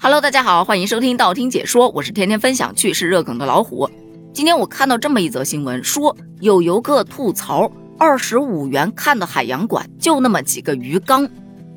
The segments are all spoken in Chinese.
Hello，大家好，欢迎收听道听解说，我是天天分享趣事热梗的老虎。今天我看到这么一则新闻，说有游客吐槽，二十五元看的海洋馆就那么几个鱼缸，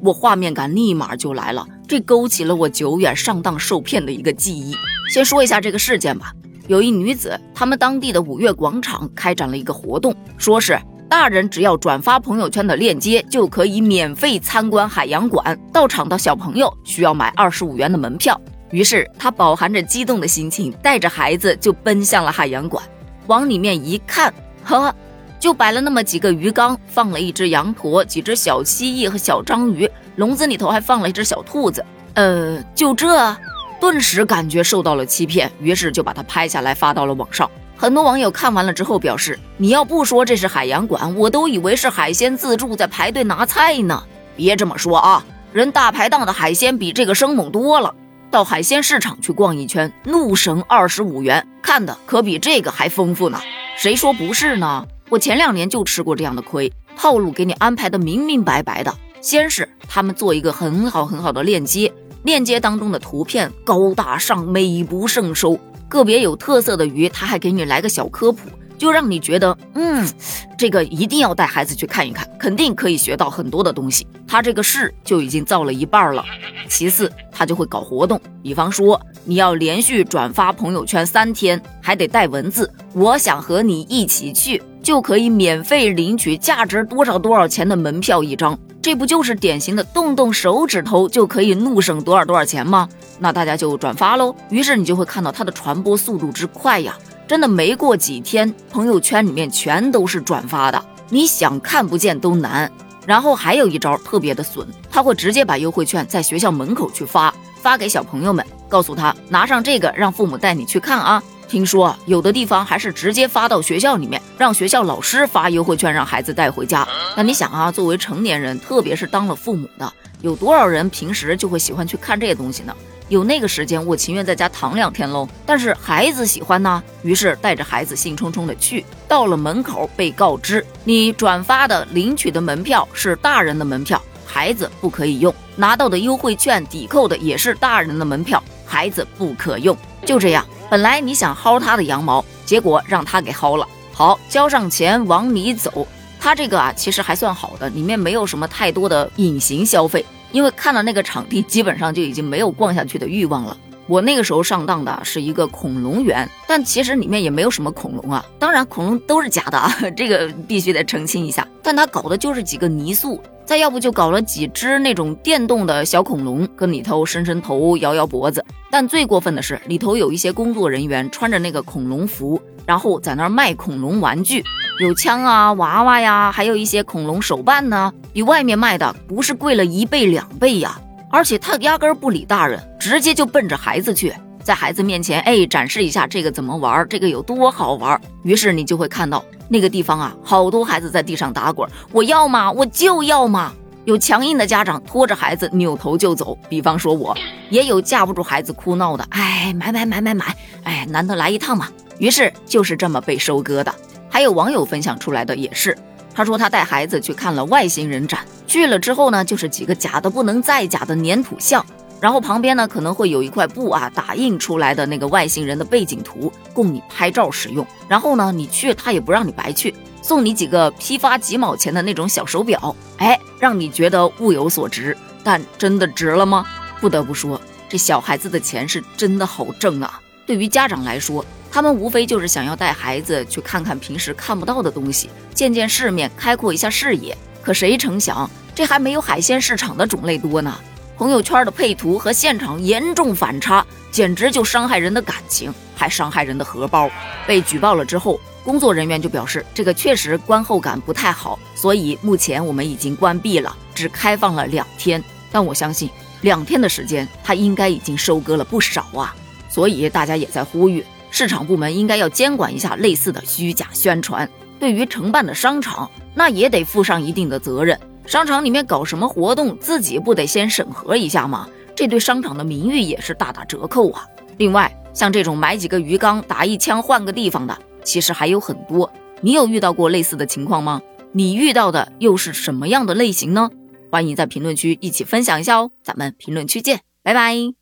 我画面感立马就来了，这勾起了我久远上当受骗的一个记忆。先说一下这个事件吧，有一女子，他们当地的五月广场开展了一个活动，说是。大人只要转发朋友圈的链接，就可以免费参观海洋馆。到场的小朋友需要买二十五元的门票。于是他饱含着激动的心情，带着孩子就奔向了海洋馆。往里面一看，呵，就摆了那么几个鱼缸，放了一只羊驼、几只小蜥蜴和小章鱼，笼子里头还放了一只小兔子。呃，就这，顿时感觉受到了欺骗，于是就把它拍下来发到了网上。很多网友看完了之后表示：“你要不说这是海洋馆，我都以为是海鲜自助在排队拿菜呢。别这么说啊，人大排档的海鲜比这个生猛多了。到海鲜市场去逛一圈，怒省二十五元，看的可比这个还丰富呢。谁说不是呢？我前两年就吃过这样的亏，套路给你安排的明明白白的。先是他们做一个很好很好的链接，链接当中的图片高大上，美不胜收。”个别有特色的鱼，他还给你来个小科普，就让你觉得，嗯，这个一定要带孩子去看一看，肯定可以学到很多的东西。他这个事就已经造了一半了。其次，他就会搞活动，比方说你要连续转发朋友圈三天，还得带文字，我想和你一起去，就可以免费领取价值多少多少钱的门票一张。这不就是典型的动动手指头就可以怒省多少多少钱吗？那大家就转发喽。于是你就会看到它的传播速度之快呀，真的没过几天，朋友圈里面全都是转发的，你想看不见都难。然后还有一招特别的损，他会直接把优惠券在学校门口去发，发给小朋友们，告诉他拿上这个，让父母带你去看啊。听说有的地方还是直接发到学校里面，让学校老师发优惠券，让孩子带回家。那你想啊，作为成年人，特别是当了父母的，有多少人平时就会喜欢去看这些东西呢？有那个时间，我情愿在家躺两天喽。但是孩子喜欢呢，于是带着孩子兴冲冲的去。到了门口，被告知你转发的、领取的门票是大人的门票，孩子不可以用；拿到的优惠券抵扣的也是大人的门票，孩子不可用。就这样。本来你想薅他的羊毛，结果让他给薅了。好，交上钱往里走。他这个啊，其实还算好的，里面没有什么太多的隐形消费。因为看了那个场地，基本上就已经没有逛下去的欲望了。我那个时候上当的是一个恐龙园，但其实里面也没有什么恐龙啊。当然，恐龙都是假的啊，这个必须得澄清一下。但他搞的就是几个泥塑。再要不就搞了几只那种电动的小恐龙，跟里头伸伸头、摇摇脖子。但最过分的是，里头有一些工作人员穿着那个恐龙服，然后在那儿卖恐龙玩具，有枪啊、娃娃呀，还有一些恐龙手办呢，比外面卖的不是贵了一倍两倍呀！而且他压根儿不理大人，直接就奔着孩子去，在孩子面前哎展示一下这个怎么玩，这个有多好玩。于是你就会看到。那个地方啊，好多孩子在地上打滚，我要吗？我就要吗？有强硬的家长拖着孩子扭头就走，比方说我，也有架不住孩子哭闹的，哎，买买买买买，哎，难得来一趟嘛。于是就是这么被收割的。还有网友分享出来的也是，他说他带孩子去看了外星人展，去了之后呢，就是几个假的不能再假的粘土像。然后旁边呢可能会有一块布啊，打印出来的那个外星人的背景图，供你拍照使用。然后呢，你去他也不让你白去，送你几个批发几毛钱的那种小手表，哎，让你觉得物有所值。但真的值了吗？不得不说，这小孩子的钱是真的好挣啊。对于家长来说，他们无非就是想要带孩子去看看平时看不到的东西，见见世面，开阔一下视野。可谁成想，这还没有海鲜市场的种类多呢。朋友圈的配图和现场严重反差，简直就伤害人的感情，还伤害人的荷包。被举报了之后，工作人员就表示，这个确实观后感不太好，所以目前我们已经关闭了，只开放了两天。但我相信，两天的时间，他应该已经收割了不少啊。所以大家也在呼吁，市场部门应该要监管一下类似的虚假宣传。对于承办的商场，那也得负上一定的责任。商场里面搞什么活动，自己不得先审核一下吗？这对商场的名誉也是大打折扣啊。另外，像这种买几个鱼缸打一枪换个地方的，其实还有很多。你有遇到过类似的情况吗？你遇到的又是什么样的类型呢？欢迎在评论区一起分享一下哦。咱们评论区见，拜拜。